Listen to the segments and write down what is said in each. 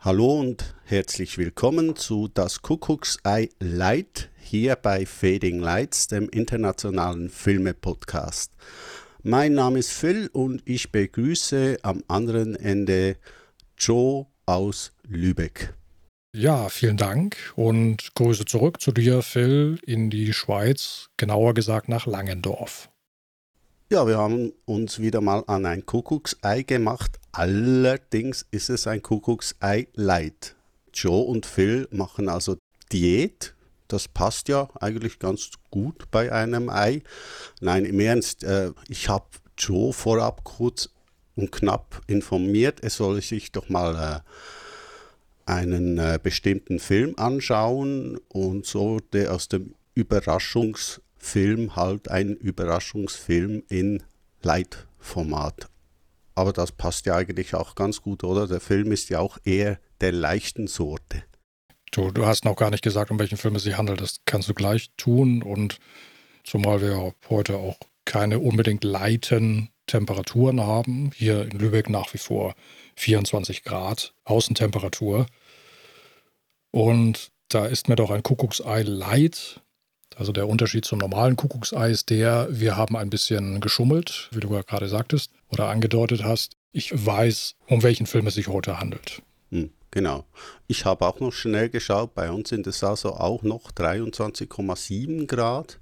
Hallo und herzlich willkommen zu Das Kuckucksei Light hier bei Fading Lights, dem internationalen Filme-Podcast. Mein Name ist Phil und ich begrüße am anderen Ende Joe aus Lübeck. Ja, vielen Dank und Grüße zurück zu dir, Phil, in die Schweiz, genauer gesagt nach Langendorf. Ja, wir haben uns wieder mal an ein Kuckucksei gemacht. Allerdings ist es ein Kuckucksei Light. Joe und Phil machen also Diät. Das passt ja eigentlich ganz gut bei einem Ei. Nein, im Ernst, äh, ich habe Joe vorab kurz und knapp informiert, er soll sich doch mal äh, einen äh, bestimmten Film anschauen und so der aus dem Überraschungs Film halt ein Überraschungsfilm in Leitformat. Aber das passt ja eigentlich auch ganz gut, oder? Der Film ist ja auch eher der leichten Sorte. Du, du hast noch gar nicht gesagt, um welchen Film es sich handelt. Das kannst du gleich tun. Und zumal wir heute auch keine unbedingt leiten Temperaturen haben. Hier in Lübeck nach wie vor 24 Grad Außentemperatur. Und da ist mir doch ein Kuckucksei Light also der Unterschied zum normalen Kuckucksei ist der, wir haben ein bisschen geschummelt, wie du gerade sagtest oder angedeutet hast. Ich weiß, um welchen Film es sich heute handelt. Hm, genau. Ich habe auch noch schnell geschaut, bei uns sind es also auch noch 23,7 Grad.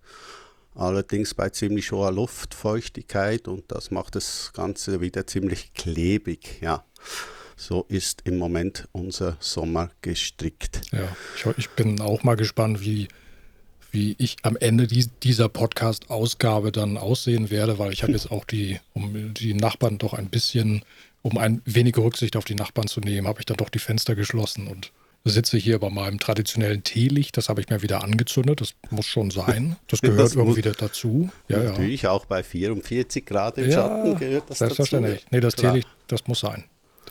Allerdings bei ziemlich hoher Luftfeuchtigkeit und das macht das Ganze wieder ziemlich klebig, ja. So ist im Moment unser Sommer gestrickt. Ja, ich, ich bin auch mal gespannt, wie wie ich am Ende dieser Podcast-Ausgabe dann aussehen werde, weil ich habe jetzt auch die, um die Nachbarn doch ein bisschen, um ein wenig Rücksicht auf die Nachbarn zu nehmen, habe ich dann doch die Fenster geschlossen und sitze hier bei meinem traditionellen Teelicht. Das habe ich mir wieder angezündet. Das muss schon sein. Das gehört das irgendwie muss, dazu. Ja, natürlich ja. auch bei 44 Grad im ja, Schatten gehört das selbstverständlich. dazu. Nee, das Klar. Teelicht, das muss sein.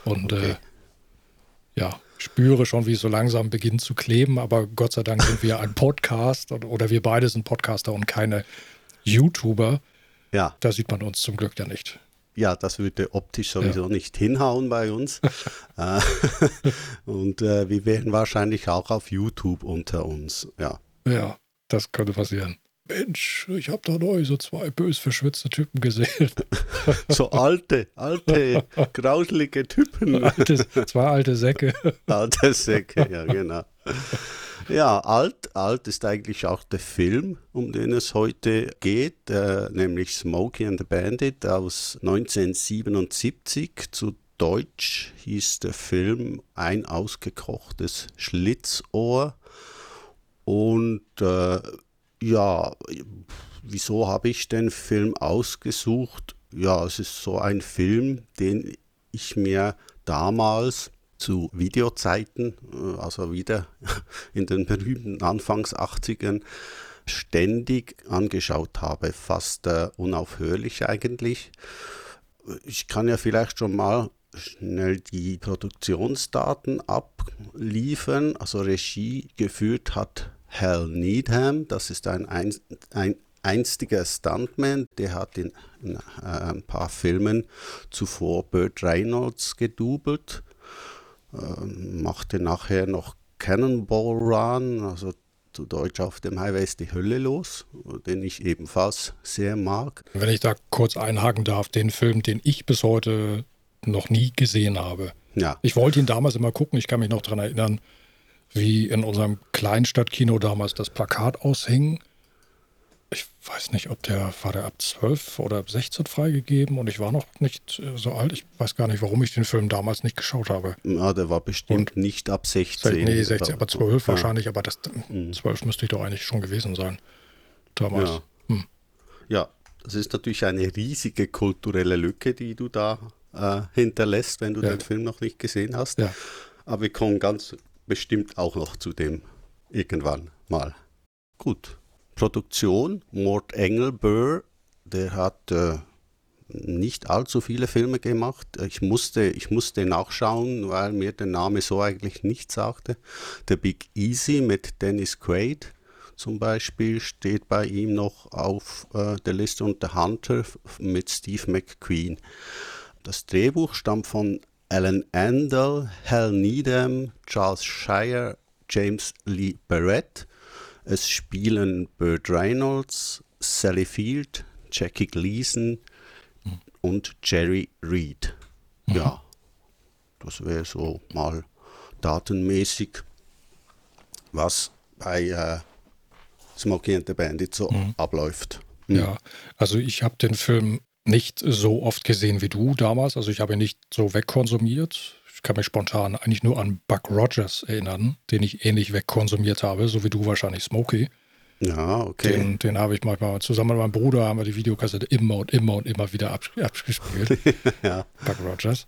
Und okay. äh, ja, spüre schon, wie es so langsam beginnt zu kleben, aber Gott sei Dank sind wir ein Podcast oder wir beide sind Podcaster und keine YouTuber. Ja. Da sieht man uns zum Glück ja nicht. Ja, das würde optisch sowieso ja. nicht hinhauen bei uns. Äh, und äh, wir wären wahrscheinlich auch auf YouTube unter uns. Ja. Ja, das könnte passieren. Mensch, ich habe da neu so zwei bös verschwitzte Typen gesehen. so alte, alte, grauselige Typen. Alte, zwei alte Säcke. Alte Säcke, ja, genau. Ja, alt, alt ist eigentlich auch der Film, um den es heute geht, äh, nämlich Smokey and the Bandit aus 1977. Zu Deutsch hieß der Film Ein ausgekochtes Schlitzohr. Und äh, ja, wieso habe ich den Film ausgesucht? Ja, es ist so ein Film, den ich mir damals zu Videozeiten, äh, also wieder in den berühmten Anfangs 80ern, ständig angeschaut habe, fast äh, unaufhörlich eigentlich. Ich kann ja vielleicht schon mal schnell die Produktionsdaten abliefern. Also Regie geführt hat Hal Needham, das ist ein, ein, ein einstiger Stuntman, der hat in, in äh, ein paar Filmen zuvor Burt Reynolds gedoubelt, äh, machte nachher noch Cannonball Run, also zu Deutsch auf dem Highway ist die Hölle los, den ich ebenfalls sehr mag. Wenn ich da kurz einhaken darf, den Film, den ich bis heute noch nie gesehen habe. Ja. Ich wollte ihn damals immer gucken, ich kann mich noch daran erinnern, wie in unserem Kleinstadtkino damals das Plakat aushing. Ich weiß nicht, ob der war der ab 12 oder ab 16 freigegeben und ich war noch nicht äh, so alt. Ich weiß gar nicht, warum ich den Film damals nicht geschaut habe. Ja, der war bestimmt und nicht ab 16. Nee, 16, aber 12 ja. wahrscheinlich, aber das 12 mhm. müsste ich doch eigentlich schon gewesen sein. Damals. Ja. Hm. ja, das ist natürlich eine riesige kulturelle Lücke, die du da äh, hinterlässt, wenn du ja. den Film noch nicht gesehen hast. Ja. Aber wir kommen ganz bestimmt auch noch zu dem irgendwann mal. Gut. Produktion, Mort Engelböhr, der hat äh, nicht allzu viele Filme gemacht. Ich musste, ich musste nachschauen, weil mir der Name so eigentlich nicht sagte. The Big Easy mit Dennis Quaid zum Beispiel steht bei ihm noch auf äh, der Liste und The Hunter mit Steve McQueen. Das Drehbuch stammt von Alan Andel, Hal Needham, Charles Shire, James Lee Barrett. Es spielen Burt Reynolds, Sally Field, Jackie Gleason und Jerry Reed. Mhm. Ja, das wäre so mal datenmäßig, was bei äh, Smokey and the Bandit so mhm. abläuft. Mhm. Ja, also ich habe den Film nicht so oft gesehen wie du damals. Also ich habe ihn nicht so wegkonsumiert. Ich kann mich spontan eigentlich nur an Buck Rogers erinnern, den ich ähnlich wegkonsumiert habe, so wie du wahrscheinlich Smokey. Ja, okay. Den, den habe ich manchmal zusammen mit meinem Bruder haben wir die Videokassette immer und immer und immer wieder abgespielt. ja. Buck Rogers.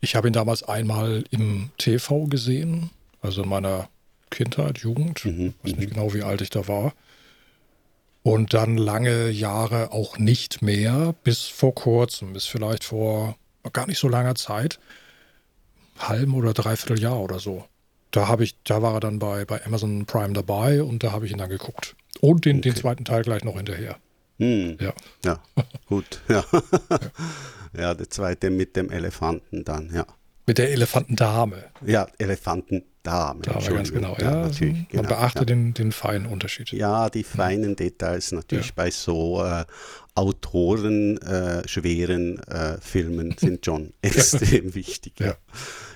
Ich habe ihn damals einmal im TV gesehen, also in meiner Kindheit, Jugend. Mhm, ich weiß nicht mhm. genau, wie alt ich da war. Und dann lange Jahre auch nicht mehr, bis vor kurzem, bis vielleicht vor gar nicht so langer Zeit, halben oder dreiviertel Jahr oder so. Da habe ich, da war er dann bei, bei Amazon Prime dabei und da habe ich ihn dann geguckt. Und den, okay. den zweiten Teil gleich noch hinterher. Hm. Ja. ja, gut. Ja. ja. ja, der zweite mit dem Elefanten dann, ja. Mit der Elefantendame. Ja, Elefantendame. Dame ganz genau. Ja, natürlich, man genau, beachte ja. Den, den feinen Unterschied. Ja, die feinen Details natürlich bei so äh, Autoren äh, äh, Filmen sind schon extrem wichtig. Ja.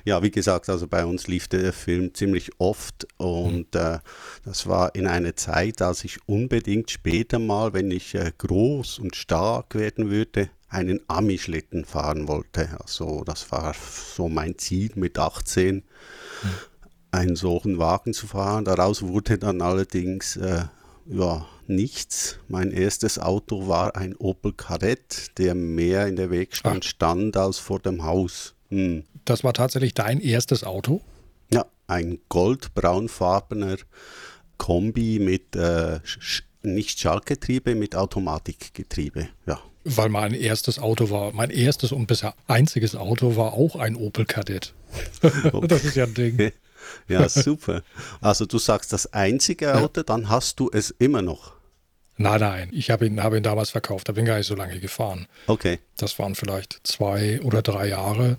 ja, wie gesagt, also bei uns lief der Film ziemlich oft und mhm. äh, das war in einer Zeit, als ich unbedingt später mal, wenn ich äh, groß und stark werden würde, einen Ami-Schlitten fahren wollte. Also das war so mein Ziel mit 18. Mhm. Einen solchen Wagen zu fahren. Daraus wurde dann allerdings äh, ja, nichts. Mein erstes Auto war ein Opel Kadett, der mehr in der Wegstand Ach. stand als vor dem Haus. Hm. Das war tatsächlich dein erstes Auto? Ja, ein goldbraunfarbener Kombi mit äh, nicht Schaltgetriebe, mit Automatikgetriebe. Ja. Weil mein erstes Auto war, mein erstes und bisher einziges Auto war auch ein Opel Kadett. Das ist ja ein Ding. Ja, super. Also du sagst das einzige Auto, dann hast du es immer noch. Nein, nein, ich habe ihn, hab ihn damals verkauft, da bin gar nicht so lange gefahren. Okay. Das waren vielleicht zwei oder drei Jahre.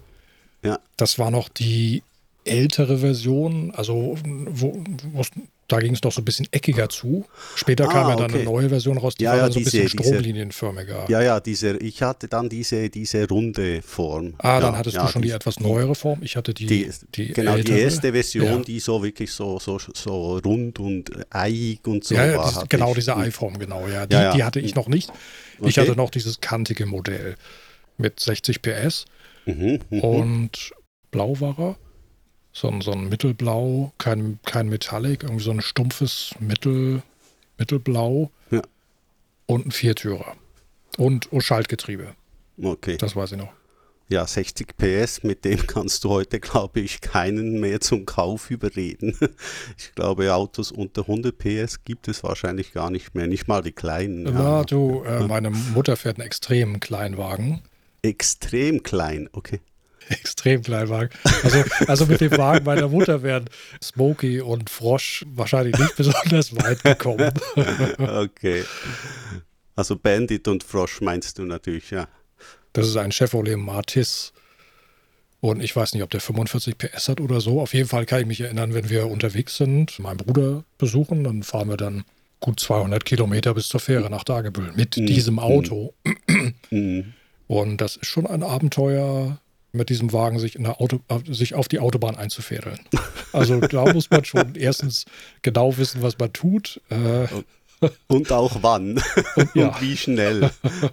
Ja. Das war noch die ältere Version, also wo, wo da ging es doch so ein bisschen eckiger zu. Später ah, kam ja dann okay. eine neue Version raus, die ja, war ja, dann so diese, ein bisschen stromlinienförmiger. Ja, ja, diese, ich hatte dann diese, diese runde Form. Ah, dann hattest du schon die, die, etwas neuere Form. Ich hatte die, die, die Genau, ältere. die erste Version, die so wirklich so, so, so rund und eiig und so ja, war. Dies, genau, ich. diese Eiform, genau. Ja, die, die hatte ich noch nicht. Ich okay. hatte noch dieses kantige Modell mit 60 PS mhm, mhm, und blau war er so ein, so ein Mittelblau, kein, kein Metallic, irgendwie so ein stumpfes Mittel, Mittelblau ja. und ein Viertürer. Und Schaltgetriebe. Okay. Das weiß ich noch. Ja, 60 PS, mit dem kannst du heute, glaube ich, keinen mehr zum Kauf überreden. Ich glaube, Autos unter 100 PS gibt es wahrscheinlich gar nicht mehr, nicht mal die kleinen. Na, ja. du, äh, meine Mutter fährt einen extremen Kleinwagen. Extrem klein, okay. extrem Kleinwagen. Also, also mit dem Wagen meiner Mutter wären Smokey und Frosch wahrscheinlich nicht besonders weit gekommen. okay. Also Bandit und Frosch meinst du natürlich, ja. Das ist ein Chevrolet Martis. Und ich weiß nicht, ob der 45 PS hat oder so. Auf jeden Fall kann ich mich erinnern, wenn wir unterwegs sind, meinen Bruder besuchen, dann fahren wir dann gut 200 Kilometer bis zur Fähre nach Dagebüll mit mhm. diesem Auto. Mhm. Und das ist schon ein Abenteuer, mit diesem Wagen sich, in der Auto, sich auf die Autobahn einzufädeln. Also da muss man schon erstens genau wissen, was man tut. Äh, und auch wann und, ja. und wie schnell.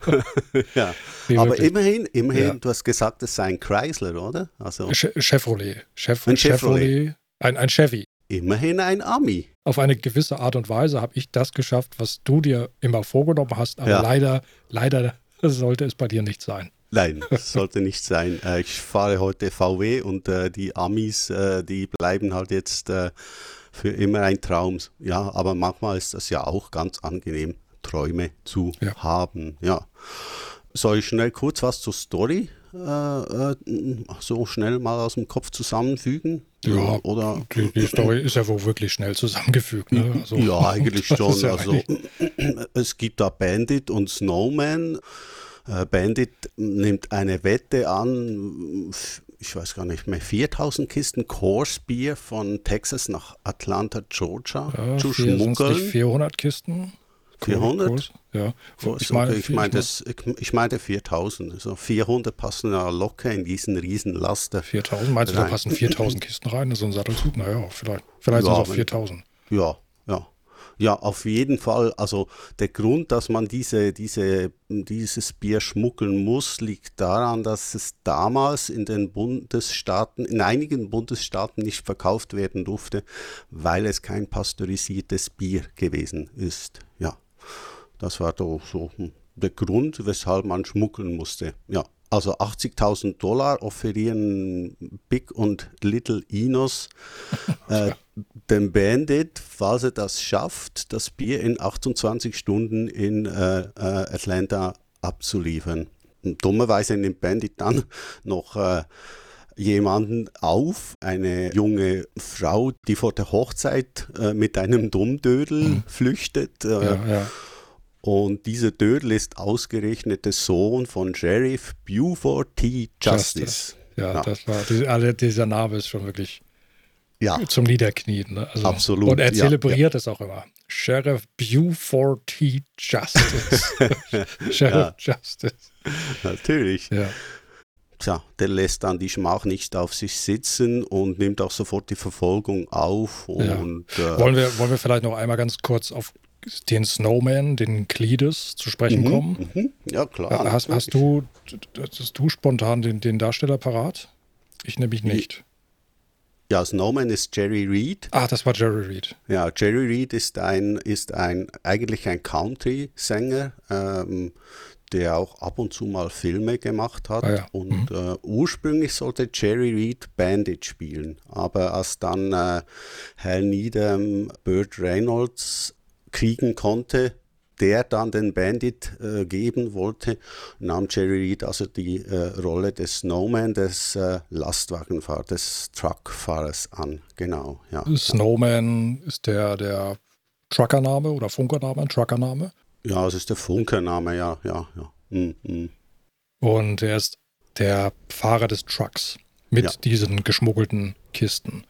ja. Nee, Aber immerhin, immerhin, ja. du hast gesagt, es sei ein Chrysler, oder? Also Chevrolet. Chef ein Chevrolet. Chevrolet. Ein, ein Chevy. Immerhin ein Ami. Auf eine gewisse Art und Weise habe ich das geschafft, was du dir immer vorgenommen hast, aber ja. leider, leider sollte es bei dir nicht sein. Nein, das sollte nicht sein. Äh, ich fahre heute VW und äh, die Amis, äh, die bleiben halt jetzt äh, für immer ein Traum. Ja, aber manchmal ist das ja auch ganz angenehm, Träume zu ja. haben. Ja. Soll ich schnell kurz was zur Story äh, äh, so schnell mal aus dem Kopf zusammenfügen? Ja, oder? Die, die, Story ist ja wohl wirklich schnell zusammengefügt. Ne? Also, ja, eigentlich schon. Ja also, es gibt da Bandit und Snowman. Äh, Bandit nimmt eine Wette an ich weiß gar nicht mehr, 4000 Kisten Coors Bier von Texas nach Atlanta, Georgia ja, zu schmuggeln. 400 Kisten? 400? Kurs, ja. Ich, meine, ich, meinte, ich meinte 4000. Also 400 passen ja locker in diesen riesen Laster. 4000? Meinst du, da passen 4000 Kisten rein in so ein Sattelzug? Naja, vielleicht. Vielleicht ja, sind es auch 4000. Ja, ja. Auf jeden Fall. Also der Grund, dass man diese, diese, dieses Bier schmuggeln muss, liegt daran, dass es damals in den Bundesstaaten, in einigen Bundesstaaten nicht verkauft werden durfte, weil es kein pasteurisiertes Bier gewesen ist. Ja, das war doch so der Grund, weshalb man schmuggeln musste. Ja. Also 80.000 Dollar offerieren Big und Little Inos äh, dem Bandit, falls er das schafft, das Bier in 28 Stunden in äh, äh, Atlanta abzuliefern. Und dummerweise nimmt Bandit dann noch äh, jemanden auf, eine junge Frau, die vor der Hochzeit äh, mit einem Dummdödel mhm. flüchtet. Äh, ja, ja. Und dieser Dödel ist ausgerechnet der Sohn von Sheriff Buford T. Justice. Justice. Ja, ja, das war, also dieser Name ist schon wirklich ja. zum Niederknien. Ne? Also, Absolut. Und er zelebriert ja, es auch immer. Sheriff Buford T. Justice. Sheriff Justice. Natürlich. Ja. Tja, der lässt dann die Schmach nicht auf sich sitzen und nimmt auch sofort die Verfolgung auf. Und, äh, wollen, wir, wollen wir vielleicht noch einmal ganz kurz auf den Snowman, den Cletus zu sprechen mhm, kommen? Mhm. Ja, klar. Hast, hast, du, hast du spontan den, den Darsteller parat? Ich nämlich nicht. Ja, Snowman ist Jerry Reed. Ah, das war Jerry Reed. Ja, Jerry Reed ist ein, ist ein eigentlich ein Country-Sänger, ähm, der auch ab und zu mal Filme gemacht hat. Ah, ja. Und mhm. äh, ursprünglich sollte Jerry Reed Bandit spielen. Aber als dann äh, Hal Needham Burt Reynolds kriegen konnte, der dann den Bandit äh, geben wollte, nahm Jerry Reed also die äh, Rolle des Snowman, des äh, Lastwagenfahrers, des Truckfahrers an. Genau, ja. Snowman ist der, der Truckername oder Funkername, ein Truckername? Ja, es ist der Funkername, ja, ja, ja. Mm, mm. Und er ist der Fahrer des Trucks mit ja. diesen geschmuggelten Kisten.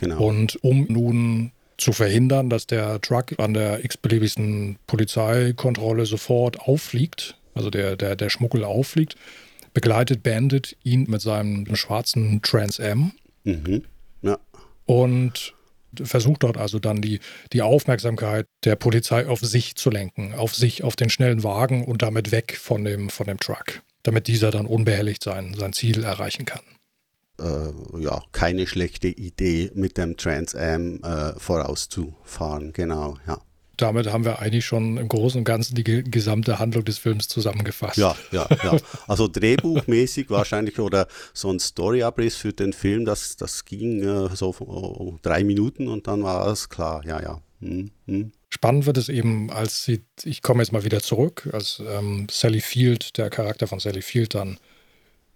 Genau. Und um nun zu verhindern, dass der Truck an der x-beliebigsten Polizeikontrolle sofort auffliegt, also der, der, der Schmuggel auffliegt, begleitet Bandit ihn mit seinem schwarzen Trans M. Mhm. Ja. Und versucht dort also dann die, die Aufmerksamkeit der Polizei auf sich zu lenken, auf sich, auf den schnellen Wagen und damit weg von dem, von dem Truck, damit dieser dann unbehelligt sein, sein Ziel erreichen kann äh, ja, keine schlechte Idee, mit dem Trans Am äh, vorauszufahren. Genau, ja. Damit haben wir eigentlich schon im Großen und Ganzen die gesamte Handlung des Films zusammengefasst. Ja, ja, ja. Also drehbuchmäßig wahrscheinlich oder so ein Storyabriss für den Film, das, das ging äh, so oh, drei Minuten und dann war alles klar. Ja, ja. Hm, hm. Spannend wird es eben, als sie, ich komme jetzt mal wieder zurück, als ähm, Sally Field, der Charakter von Sally Field dann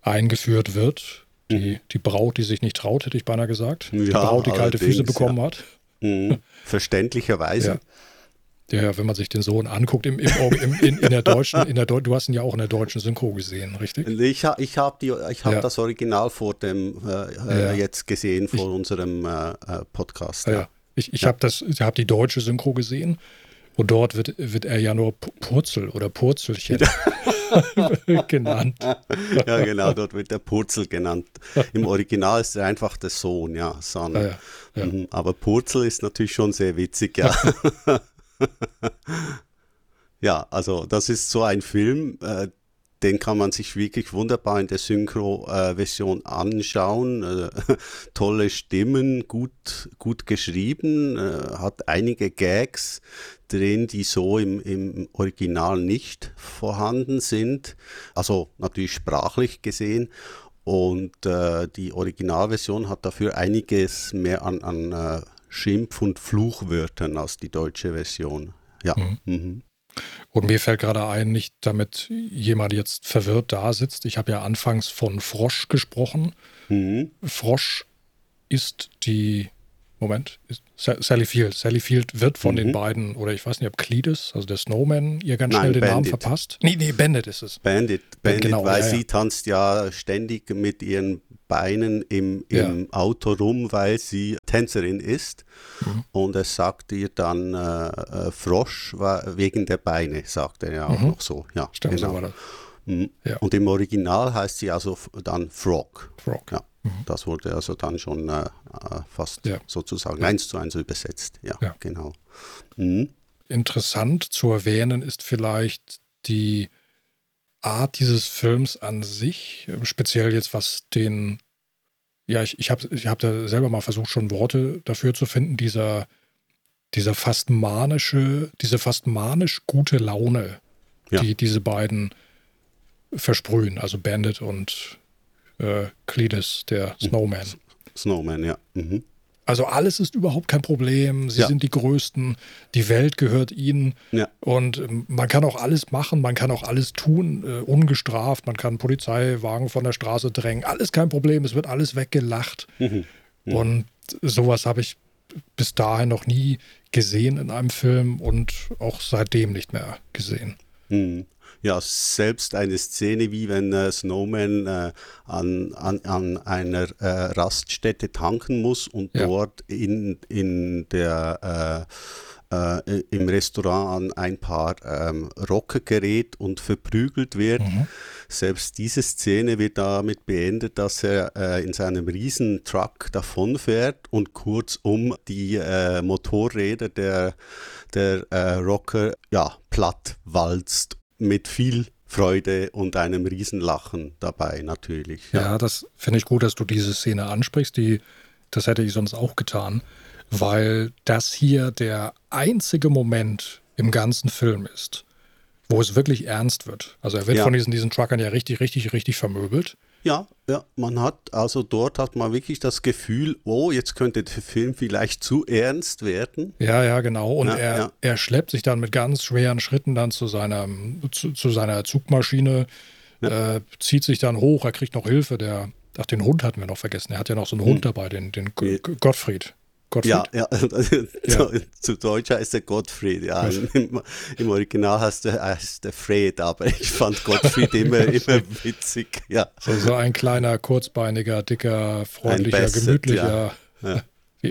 eingeführt wird die, mhm. die Braut, die sich nicht traut, hätte ich beinahe gesagt. Die ja, Braut, die kalte Füße bekommen ja. hat. Mhm. Verständlicherweise. Ja. ja. wenn man sich den Sohn anguckt, im, im, im, in, in, der deutschen, in der, du hast ihn ja auch in der deutschen Synchro gesehen, richtig? Ich, ich habe hab das Original vor dem äh, äh jetzt gesehen, vor ich, unserem äh, äh Podcast. Ja. Ich, ich habe hab die deutsche Synchro gesehen und dort wird, wird er ja nur Purzel oder Purzelchen genannt. Ja, genau, dort wird er Purzel genannt. Im Original ist er einfach der Sohn, ja, Son. Ah, ja, ja. Mhm, aber Purzel ist natürlich schon sehr witzig, ja. ja, also das ist so ein Film, äh, den kann man sich wirklich wunderbar in der Synchro-Version äh, anschauen. Äh, tolle Stimmen, gut, gut geschrieben, äh, hat einige Gags drin, die so im, im Original nicht vorhanden sind. Also natürlich sprachlich gesehen. Und äh, die Originalversion hat dafür einiges mehr an, an äh, Schimpf- und Fluchwörtern als die deutsche Version. Ja. Mhm. Mhm. Und mir fällt gerade ein, nicht damit jemand jetzt verwirrt da sitzt. Ich habe ja anfangs von Frosch gesprochen. Mhm. Frosch ist die Moment, Sally Field. Sally Field wird von mhm. den beiden, oder ich weiß nicht, ob Cletus, also der Snowman, ihr ganz Nein, schnell den Bandit. Namen verpasst. Nee, nee, Bandit ist es. Bandit, Bandit, genau, weil ja, sie ja. tanzt ja ständig mit ihren Beinen im, im ja. Auto rum, weil sie Tänzerin ist. Mhm. Und es sagt ihr dann äh, äh, Frosch wegen der Beine, sagt er ja auch mhm. noch so. Ja, Stimmt, genau. so war das. Mhm. Und im Original heißt sie also dann Frog. Frog. Ja. Das wurde also dann schon äh, äh, fast ja. sozusagen eins zu eins übersetzt. Ja, ja. genau. Mhm. Interessant zu erwähnen ist vielleicht die Art dieses Films an sich, speziell jetzt was den, ja, ich, ich habe ich hab da selber mal versucht, schon Worte dafür zu finden, dieser, dieser fast manische, diese fast manisch gute Laune, ja. die diese beiden versprühen, also Bandit und äh, Cletus, der Snowman. Snowman, ja. Mhm. Also alles ist überhaupt kein Problem. Sie ja. sind die Größten. Die Welt gehört ihnen. Ja. Und ähm, man kann auch alles machen. Man kann auch alles tun, äh, ungestraft. Man kann Polizeiwagen von der Straße drängen. Alles kein Problem. Es wird alles weggelacht. Mhm. Mhm. Und sowas habe ich bis dahin noch nie gesehen in einem Film und auch seitdem nicht mehr gesehen. Mhm ja, selbst eine Szene, wie wenn äh, Snowman äh, an, an, an einer äh, Raststätte tanken muss und ja. dort in, in der äh, äh, im Restaurant an ein paar ähm, Rocker gerät und verprügelt wird. Mhm. Selbst diese Szene wird damit beendet, dass er äh, in seinem Riesentruck davonfährt und kurzum die äh, Motorräder der, der äh, Rocker ja, platt walzt mit viel Freude und einem Riesenlachen dabei natürlich. Ja, ja das finde ich gut, dass du diese Szene ansprichst. Die, das hätte ich sonst auch getan, weil das hier der einzige Moment im ganzen Film ist, wo es wirklich ernst wird. Also er wird ja. von diesen, diesen Truckern ja richtig, richtig, richtig vermöbelt. Ja, ja, man hat, also dort hat man wirklich das Gefühl, oh, jetzt könnte der Film vielleicht zu ernst werden. Ja, ja, genau. Und ja, er, ja. er schleppt sich dann mit ganz schweren Schritten dann zu seiner, zu, zu seiner Zugmaschine, ja. äh, zieht sich dann hoch, er kriegt noch Hilfe. Der, ach, den Hund hatten wir noch vergessen. Er hat ja noch so einen hm. Hund dabei, den, den Gottfried. Gottfried? Ja, ja. ja. zu Deutsch heißt er Gottfried, ja. Im, Im, Original heißt er, heißt er Fred, aber ich fand Gottfried immer, immer witzig, ja. So, so ein kleiner, kurzbeiniger, dicker, freundlicher, Basset, gemütlicher. Ja.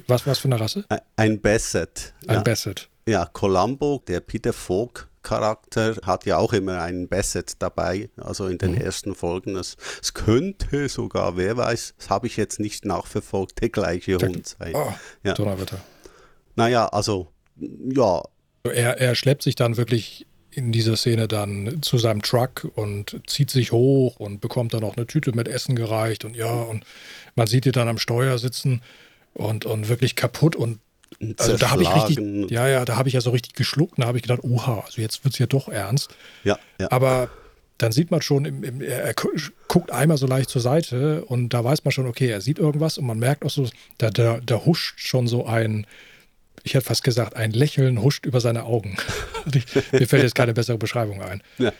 Was, was für eine Rasse? Ein Basset. Ein Basset. Ja, Columbo, der Peter Falk Charakter hat ja auch immer einen Bassett dabei, also in den mhm. ersten Folgen. Es, es, könnte sogar, wer weiß, das habe ich jetzt nicht nachverfolgt, der gleiche der, Hund sein. Oh, ja. Donnerwetter. Naja, also, ja. Er, er schleppt sich dann wirklich in dieser Szene dann zu seinem Truck und zieht sich hoch und bekommt dann auch eine Tüte mit Essen gereicht und ja, und man sieht ihn dann am Steuer sitzen und, und wirklich kaputt und also da habe ich richtig, ja, ja, da habe ich ja so richtig geschluckt und da habe ich gedacht, oha, also jetzt wird es ja doch ernst. Ja, ja. Aber dann sieht man schon, im, im, er guckt einmal so leicht zur Seite und da weiß man schon, okay, er sieht irgendwas und man merkt auch so, da, da, da huscht schon so ein, ich hätte fast gesagt, ein Lächeln huscht über seine Augen. Mir fällt jetzt keine bessere Beschreibung ein. Ja.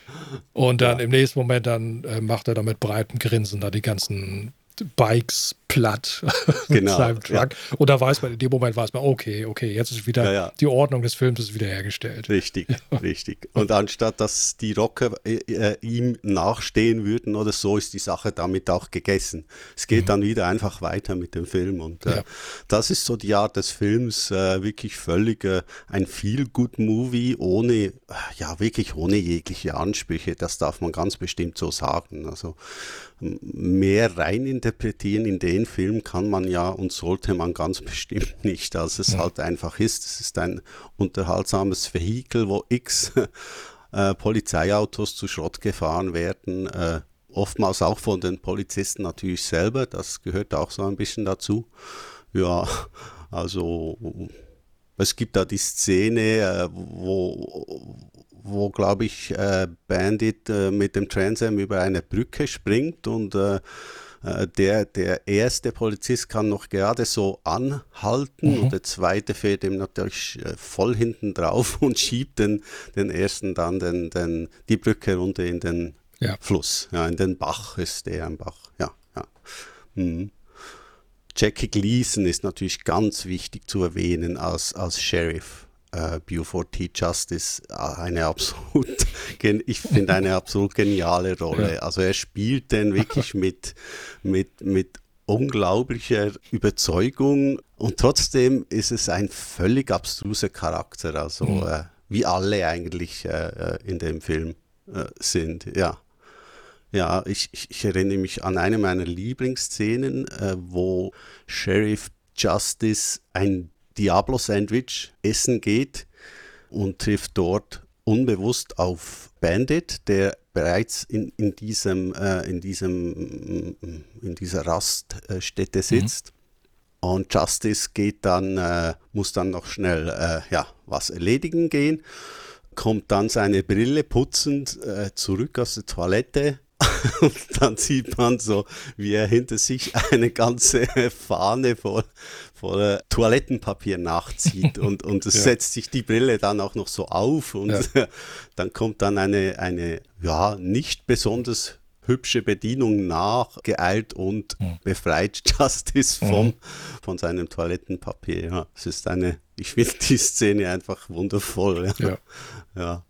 Und dann ja. im nächsten Moment dann äh, macht er da mit breitem Grinsen da die ganzen Bikes platt genau, mit seinem Truck. Ja. Und da weiß man, in dem Moment weiß man, okay, okay, jetzt ist wieder ja, ja. die Ordnung des Films ist wiederhergestellt. Richtig, richtig. Und anstatt dass die Rocker äh, äh, ihm nachstehen würden oder so, ist die Sache damit auch gegessen. Es geht mhm. dann wieder einfach weiter mit dem Film. Und äh, das ist so die Art des Films, äh, wirklich völlig äh, ein Feel-Good-Movie ohne, ja, wirklich ohne jegliche Ansprüche. Das darf man ganz bestimmt so sagen. Also mehr reininterpretieren in den Film kann man ja und sollte man ganz bestimmt nicht, als es ja. halt einfach ist. Es ist ein unterhaltsames Vehikel, wo x äh, Polizeiautos zu Schrott gefahren werden. Äh, oftmals auch von den Polizisten natürlich selber, das gehört auch so ein bisschen dazu. Ja, also es gibt da die Szene, äh, wo, wo glaube ich, äh, Bandit äh, mit dem Transam über eine Brücke springt und äh, der, der erste Polizist kann noch gerade so anhalten mhm. und der zweite fährt ihm natürlich voll hinten drauf und schiebt den, den ersten dann den, den, die Brücke runter in den ja. Fluss. Ja, in den Bach ist der ein Bach. Ja, ja. Mhm. Jackie Gleason ist natürlich ganz wichtig zu erwähnen als, als Sheriff. Uh, Buford T. Justice eine absolut, ich finde eine absolut geniale Rolle. Also er spielt den wirklich mit, mit, mit unglaublicher Überzeugung und trotzdem ist es ein völlig abstruser Charakter, also mhm. äh, wie alle eigentlich äh, äh in dem Film äh, sind, ja. Ja, ich, ich, erinnere mich an eine meiner Lieblingsszenen, äh, wo Sheriff Justice ein Diablo-Sandwich essen geht und trifft dort unbewusst auf Bandit, der bereits in, in, diesem, äh, in, diesem, in dieser Raststätte mhm. sitzt. Mhm. Und Justice geht dann, äh, muss dann noch schnell äh, ja, was erledigen gehen, kommt dann seine Brille putzend äh, zurück aus der Toilette und dann sieht man so, wie er hinter sich eine ganze Fahne voll, voll Toilettenpapier nachzieht und, und es ja. setzt sich die Brille dann auch noch so auf und ja. dann kommt dann eine, eine ja, nicht besonders hübsche Bedienung nachgeeilt und mhm. befreit Justice vom, mhm. von seinem Toilettenpapier. Ja, es ist eine, ich finde die Szene einfach wundervoll. Ja. ja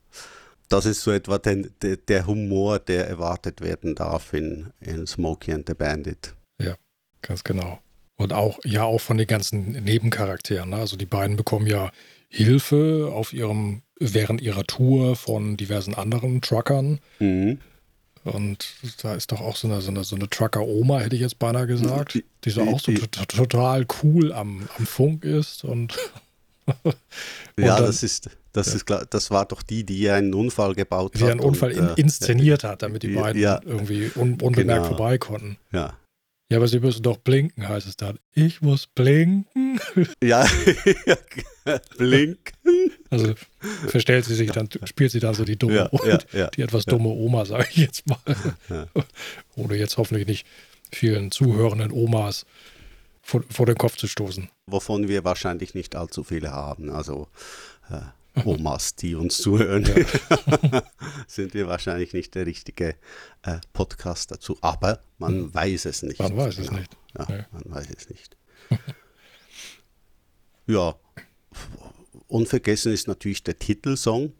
das ist so etwa den, der, der Humor, der erwartet werden darf in, in Smokey and the Bandit. Ja, ganz genau. Und auch, ja, auch von den ganzen Nebencharakteren. Ne? Also die beiden bekommen ja Hilfe auf ihrem, während ihrer Tour von diversen anderen Truckern. Mhm. Und da ist doch auch so eine, so eine, so eine Trucker-Oma, hätte ich jetzt beinahe gesagt, die so auch so total cool am, am Funk ist und ja, dann, das ist, das, ja. ist klar, das war doch die, die einen Unfall gebaut die hat. Die einen Unfall und, in, äh, inszeniert hat, damit die beiden ja, irgendwie un, unbemerkt genau. vorbei konnten. Ja. Ja, aber sie müssen doch blinken, heißt es dann. Ich muss blinken. Ja, blinken. Also verstellt sie sich dann, spielt sie dann so die dumme, ja, ja, die etwas dumme Oma, sage ich jetzt mal. Ohne jetzt hoffentlich nicht vielen zuhörenden Omas vor, vor den Kopf zu stoßen. Wovon wir wahrscheinlich nicht allzu viele haben. Also äh, Omas, die uns zuhören, ja. sind wir wahrscheinlich nicht der richtige äh, Podcast dazu. Aber man hm. weiß es nicht. Man weiß es genau. nicht. Ja, ja, man weiß es nicht. ja, unvergessen ist natürlich der Titelsong.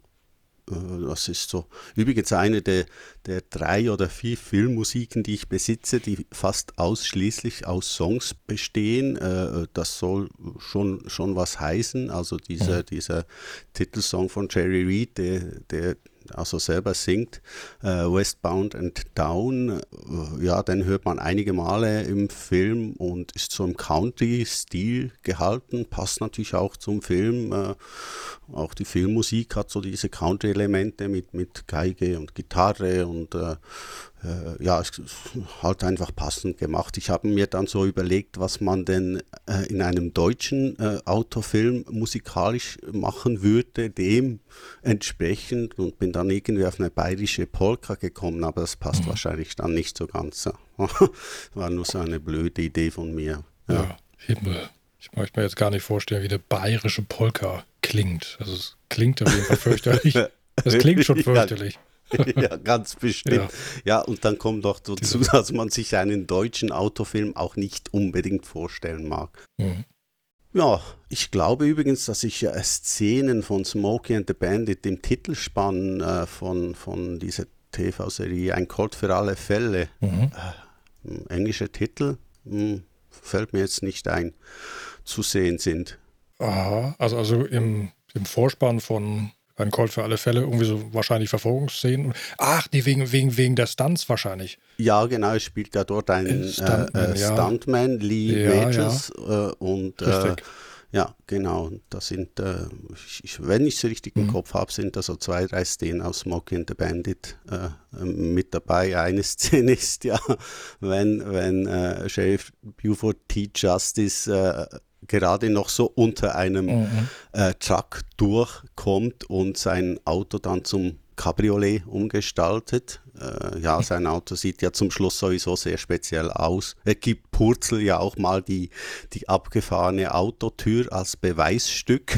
Äh, das ist so übrigens eine der, der drei oder vier Filmmusiken, die ich besitze, die fast ausschließlich aus Songs bestehen. Äh, das soll schon, schon was heißen. Also dieser, mhm. dieser Titelsong von Jerry Reed, der, der also selber singt, äh, Westbound and Down, äh, ja, den hört man einige Male im Film und ist so im Country-Stil gehalten, passt natürlich auch zum Film. Äh, auch die Filmmusik hat so diese Country-Elemente mit, mit Geige und Gitarre und äh, äh, ja, es halt einfach passend gemacht. Ich habe mir dann so überlegt, was man denn äh, in einem deutschen äh, Autofilm musikalisch machen würde, dem entsprechend und bin dann irgendwie auf eine bayerische Polka gekommen, aber das passt mhm. wahrscheinlich dann nicht so ganz. War nur so eine blöde Idee von mir. Ja, ja Himmel. Ich möchte mir jetzt gar nicht vorstellen, wie eine bayerische Polka klingt. Also es klingt auf jeden Fall fürchterlich. Das klingt schon fürchterlich. ja, ganz bestimmt. Ja. ja, und dann kommt noch dazu, dass man sich einen deutschen Autofilm auch nicht unbedingt vorstellen mag. Mhm. Ja, ich glaube übrigens, dass ich äh, Szenen von Smokey and the Bandit im Titelspann äh, von, von dieser TV-Serie Ein Colt für alle Fälle, mhm. äh, englischer Titel, mh, hm, fällt mir jetzt nicht ein, zu sehen sind. Aha, also, also im, im Vorspann von ein Colt für alle Fälle, irgendwie so wahrscheinlich Verfolgungsszenen. Ach, die wegen, wegen, wegen der Stunts wahrscheinlich. Ja, genau, es spielt ja dort einen äh, Stuntman, äh, ja. Stuntman Lee ja, Majors ja. Äh, und äh, ja, genau. Das sind, äh, ich, wenn ich es richtig im mhm. Kopf habe, sind da so zwei, drei Szenen aus Smokey and the Bandit äh, mit dabei. Eine Szene ist ja, wenn, wenn Sheriff Buford T. Justice gerade noch so unter einem mhm. äh, Truck durchkommt und sein Auto dann zum Cabriolet umgestaltet. Äh, ja, sein Auto sieht ja zum Schluss sowieso sehr speziell aus. Er gibt Purzel ja auch mal die, die abgefahrene Autotür als Beweisstück.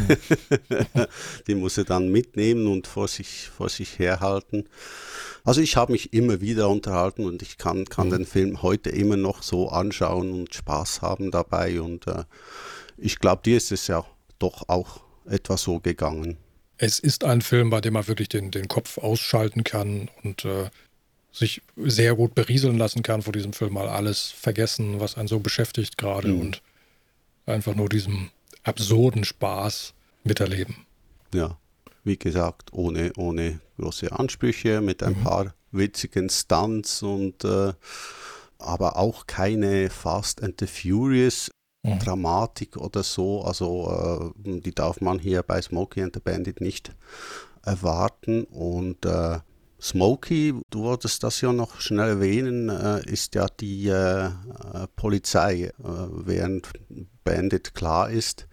die muss er dann mitnehmen und vor sich, vor sich herhalten. Also ich habe mich immer wieder unterhalten und ich kann, kann mhm. den Film heute immer noch so anschauen und Spaß haben dabei. Und äh, ich glaube, dir ist es ja doch auch etwa so gegangen. Es ist ein Film, bei dem man wirklich den, den Kopf ausschalten kann und äh, sich sehr gut berieseln lassen kann vor diesem Film, mal alles vergessen, was einen so beschäftigt gerade mhm. und einfach nur diesem absurden Spaß miterleben. Ja, wie gesagt, ohne, ohne große Ansprüche, mit ein mhm. paar witzigen Stunts und äh, aber auch keine Fast and the Furious mhm. Dramatik oder so. Also äh, die darf man hier bei Smokey and the Bandit nicht erwarten und äh, Smokey, du wolltest das ja noch schnell erwähnen, äh, ist ja die äh, äh Polizei, äh, während Bandit klar ist.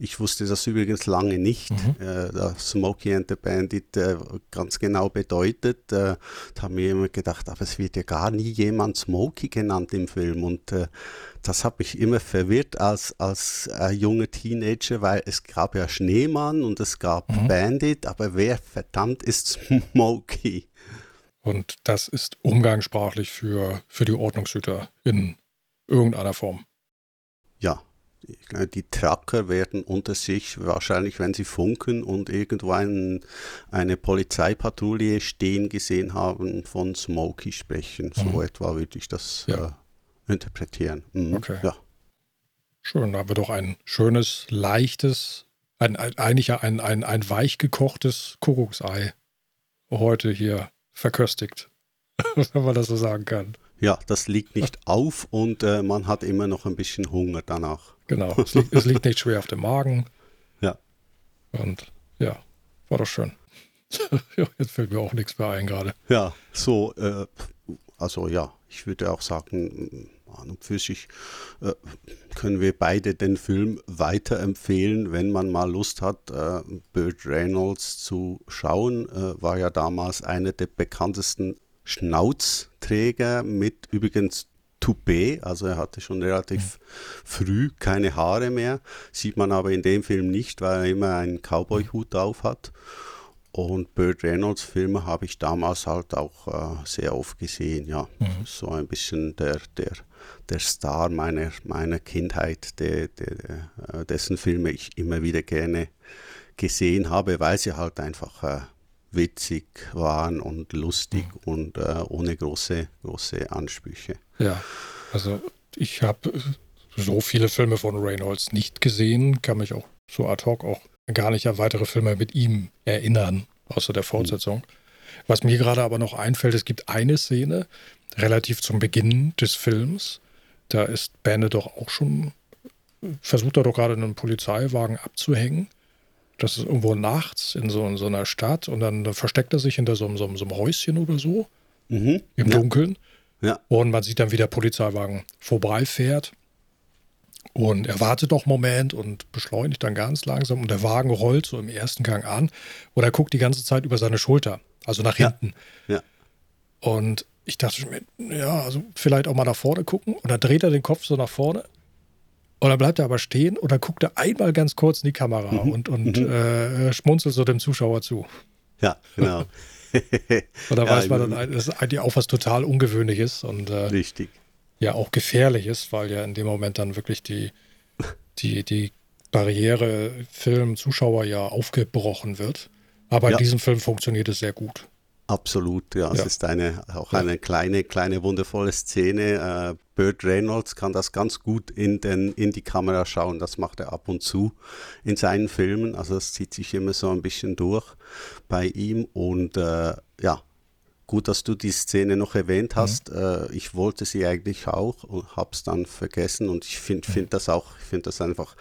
Ich wusste das übrigens lange nicht, mhm. äh, dass Smokey and the Bandit äh, ganz genau bedeutet. da haben wir immer gedacht, aber es wird ja gar nie jemand Smokey genannt im Film und das hat mich immer verwirrt als, als äh, junger Teenager, weil es gab ja Schneemann und es gab mhm. Bandit, aber wer verdammt ist Smokey? Und das ist umgangssprachlich für, für die Ordnungshüter in irgendeiner Form. Ja, die Tracker werden unter sich wahrscheinlich, wenn sie funken und irgendwo ein, eine Polizeipatrouille stehen gesehen haben, von Smokey sprechen. So mhm. etwa würde ich das ja. äh, interpretieren. Mhm. Okay. Ja. Schön, da haben wir doch ein schönes, leichtes, ein, ein, eigentlich ein, ein, ein weich gekochtes Kuckucksei heute hier verköstigt, wenn man das so sagen kann. Ja, das liegt nicht auf und äh, man hat immer noch ein bisschen Hunger danach. Genau, es liegt, es liegt nicht schwer auf dem Magen. Ja. Und ja, war doch schön. Jetzt fällt mir auch nichts mehr ein gerade. Ja, so, äh, also ja, ich würde auch sagen, an und für sich äh, können wir beide den Film weiterempfehlen, wenn man mal Lust hat, äh, Burt Reynolds zu schauen. Äh, war ja damals einer der bekanntesten Schnauzträger mit übrigens Toupet, also er hatte schon relativ mhm. früh keine Haare mehr, sieht man aber in dem Film nicht, weil er immer einen Cowboy-Hut auf hat. Und Burt Reynolds Filme habe ich damals halt auch äh, sehr oft gesehen, ja. Mhm. So ein bisschen der, der, der Star meiner, meiner Kindheit, der, der, äh, dessen Filme ich immer wieder gerne gesehen habe, weil sie halt einfach äh, witzig waren und lustig mhm. und äh, ohne große, große Ansprüche. Ja, also ich habe so viele Filme von Reynolds nicht gesehen, kann mich auch so ad hoc auch gar nicht an weitere Filme mit ihm erinnern, außer der Fortsetzung. Was mir gerade aber noch einfällt, es gibt eine Szene, relativ zum Beginn des Films. Da ist Bande doch auch schon, versucht er doch gerade einen Polizeiwagen abzuhängen. Das ist irgendwo nachts in so, in so einer Stadt und dann versteckt er sich hinter so, so, so einem Häuschen oder so mhm. im ja. Dunkeln. Ja. Und man sieht dann, wie der Polizeiwagen vorbeifährt und er wartet doch einen Moment und beschleunigt dann ganz langsam und der Wagen rollt so im ersten Gang an und er guckt die ganze Zeit über seine Schulter, also nach hinten. Ja. ja. Und ich dachte mir, ja, also vielleicht auch mal nach vorne gucken und dann dreht er den Kopf so nach vorne und dann bleibt er aber stehen und dann guckt er einmal ganz kurz in die Kamera mhm. und, und mhm. äh, schmunzelt so dem Zuschauer zu. Ja, genau. und da ja, weiß man dann, das ist eigentlich auch was total Ungewöhnliches. Und, äh, richtig ja auch gefährlich ist, weil ja in dem Moment dann wirklich die, die, die Barriere Film, Zuschauer ja aufgebrochen wird. Aber ja. in diesem Film funktioniert es sehr gut. Absolut, ja. Es ist eine, auch eine kleine, kleine, wundervolle Szene. Äh, Burt Reynolds kann das ganz gut in, den, in die Kamera schauen. Das macht er ab und zu in seinen Filmen. Also es zieht sich immer so ein bisschen durch bei ihm. Und äh, ja, Gut, dass du die Szene noch erwähnt mhm. hast. Mhm. ich wollte sie eigentlich auch und habe es dann vergessen. Und ich finde mhm. find das auch, ich finde das einfach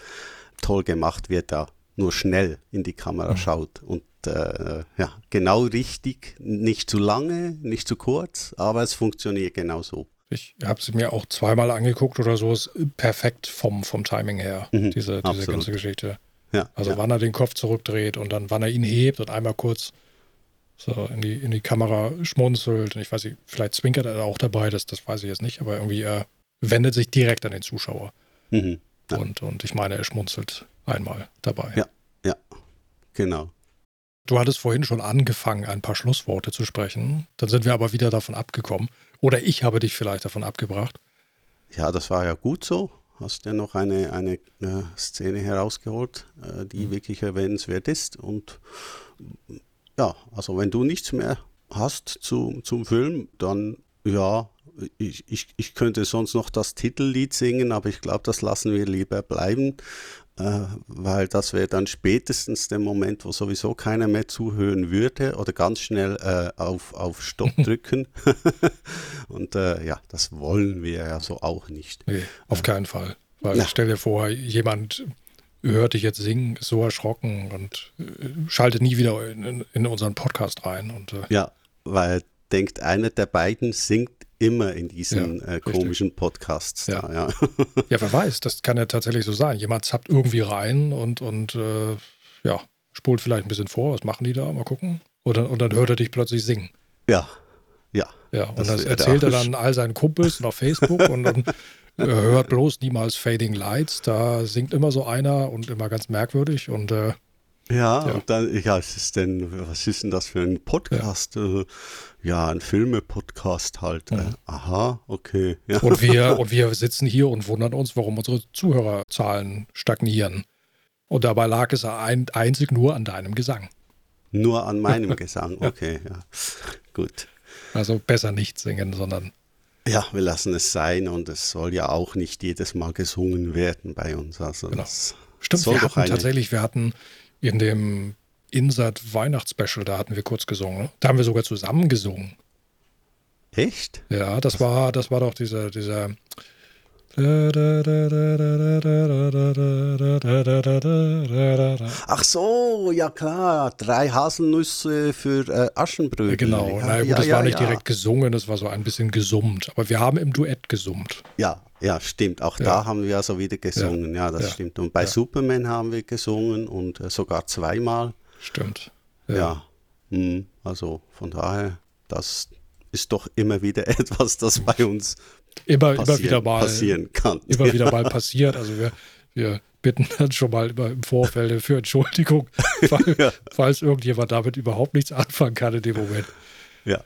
toll gemacht, wie er da nur schnell in die Kamera mhm. schaut. Und äh, ja, genau richtig, nicht zu lange, nicht zu kurz, aber es funktioniert genau so. Ich habe sie mir auch zweimal angeguckt oder so, ist perfekt vom, vom Timing her, mhm, diese, diese ganze Geschichte. Ja, also ja. wann er den Kopf zurückdreht und dann wann er ihn hebt und einmal kurz so in die, in die Kamera schmunzelt. Und ich weiß nicht, vielleicht zwinkert er auch dabei, das, das weiß ich jetzt nicht, aber irgendwie er wendet sich direkt an den Zuschauer. Mhm, ja. und, und ich meine, er schmunzelt einmal dabei. Ja, ja, genau. Du hattest vorhin schon angefangen, ein paar Schlussworte zu sprechen. Dann sind wir aber wieder davon abgekommen. Oder ich habe dich vielleicht davon abgebracht. Ja, das war ja gut so. Hast ja noch eine, eine, eine Szene herausgeholt, äh, die mhm. wirklich erwähnenswert ist. Und ja, also wenn du nichts mehr hast zu, zum Film, dann ja, ich, ich, ich könnte sonst noch das Titellied singen, aber ich glaube, das lassen wir lieber bleiben, äh, weil das wäre dann spätestens der Moment, wo sowieso keiner mehr zuhören würde oder ganz schnell äh, auf, auf Stopp drücken. Und äh, ja, das wollen wir ja so auch nicht. Nee, auf keinen Fall. Weil ja. stell dir vor, jemand hört dich jetzt singen, ist so erschrocken und äh, schaltet nie wieder in, in unseren Podcast rein. Und, äh ja, weil denkt, einer der beiden singt immer in diesen ja, äh, komischen Podcasts. Ja. Da, ja. ja, wer weiß, das kann ja tatsächlich so sein. Jemand zappt irgendwie rein und, und äh, ja, spult vielleicht ein bisschen vor, was machen die da? Mal gucken. Und dann, und dann hört er dich plötzlich singen. Ja, ja. Ja, und das, das erzählt er dann all seinen Kumpels auf Facebook und dann hört bloß niemals Fading Lights. Da singt immer so einer und immer ganz merkwürdig und äh, ja, ja, und dann, ja, was ist denn, was ist denn das für ein Podcast? Ja, äh, ja ein Filme-Podcast halt. Mhm. aha, okay. Ja. Und, wir, und wir sitzen hier und wundern uns, warum unsere Zuhörerzahlen stagnieren. Und dabei lag es ein, einzig nur an deinem Gesang. Nur an meinem Gesang, okay, ja. Gut. Also besser nicht singen, sondern ja, wir lassen es sein und es soll ja auch nicht jedes Mal gesungen werden bei uns. Also genau. Stimmt, wir hatten tatsächlich, wir hatten in dem Insert Weihnachtsspecial, da hatten wir kurz gesungen. Da haben wir sogar zusammen gesungen. Echt? Ja, das war, das war doch dieser, dieser Ach so, ja klar, drei Haselnüsse für äh, Aschenbrödel. Genau, ja, naja, gut, ja, das ja, war nicht direkt gesungen, das war so ein bisschen gesummt. Aber wir haben im Duett gesummt. Ja, ja, stimmt. Auch da haben wir also wieder gesungen. Ja, das stimmt. Und bei Superman haben wir gesungen und äh, sogar zweimal. Stimmt. Ja. Hm, also von daher, das ist doch immer wieder etwas, das bei uns immer, immer wieder mal passieren kann. Immer ja. wieder mal passiert. Also wir, wir bitten dann schon mal immer im Vorfeld für Entschuldigung, weil, ja. falls irgendjemand damit überhaupt nichts anfangen kann in dem Moment. Ja.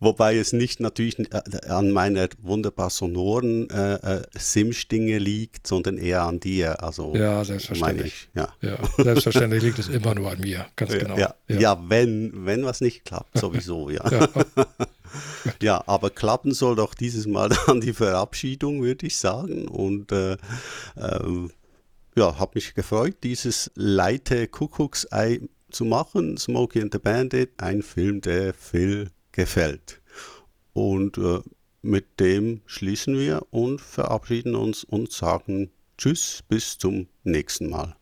Wobei es nicht natürlich äh, an meiner wunderbar sonoren äh, äh, Sim-Stinge liegt, sondern eher an dir. Also, ja, selbstverständlich. Ich, ja. ja. selbstverständlich liegt es immer nur an mir, ganz genau. Ja, ja. ja wenn, wenn was nicht klappt, sowieso, ja. ja. ja, aber klappen soll doch dieses Mal dann die Verabschiedung, würde ich sagen. Und äh, ähm, ja, habe mich gefreut, dieses Leite Kuckucksei zu machen. Smokey and the Bandit, ein Film, der Phil gefällt. Und äh, mit dem schließen wir und verabschieden uns und sagen Tschüss, bis zum nächsten Mal.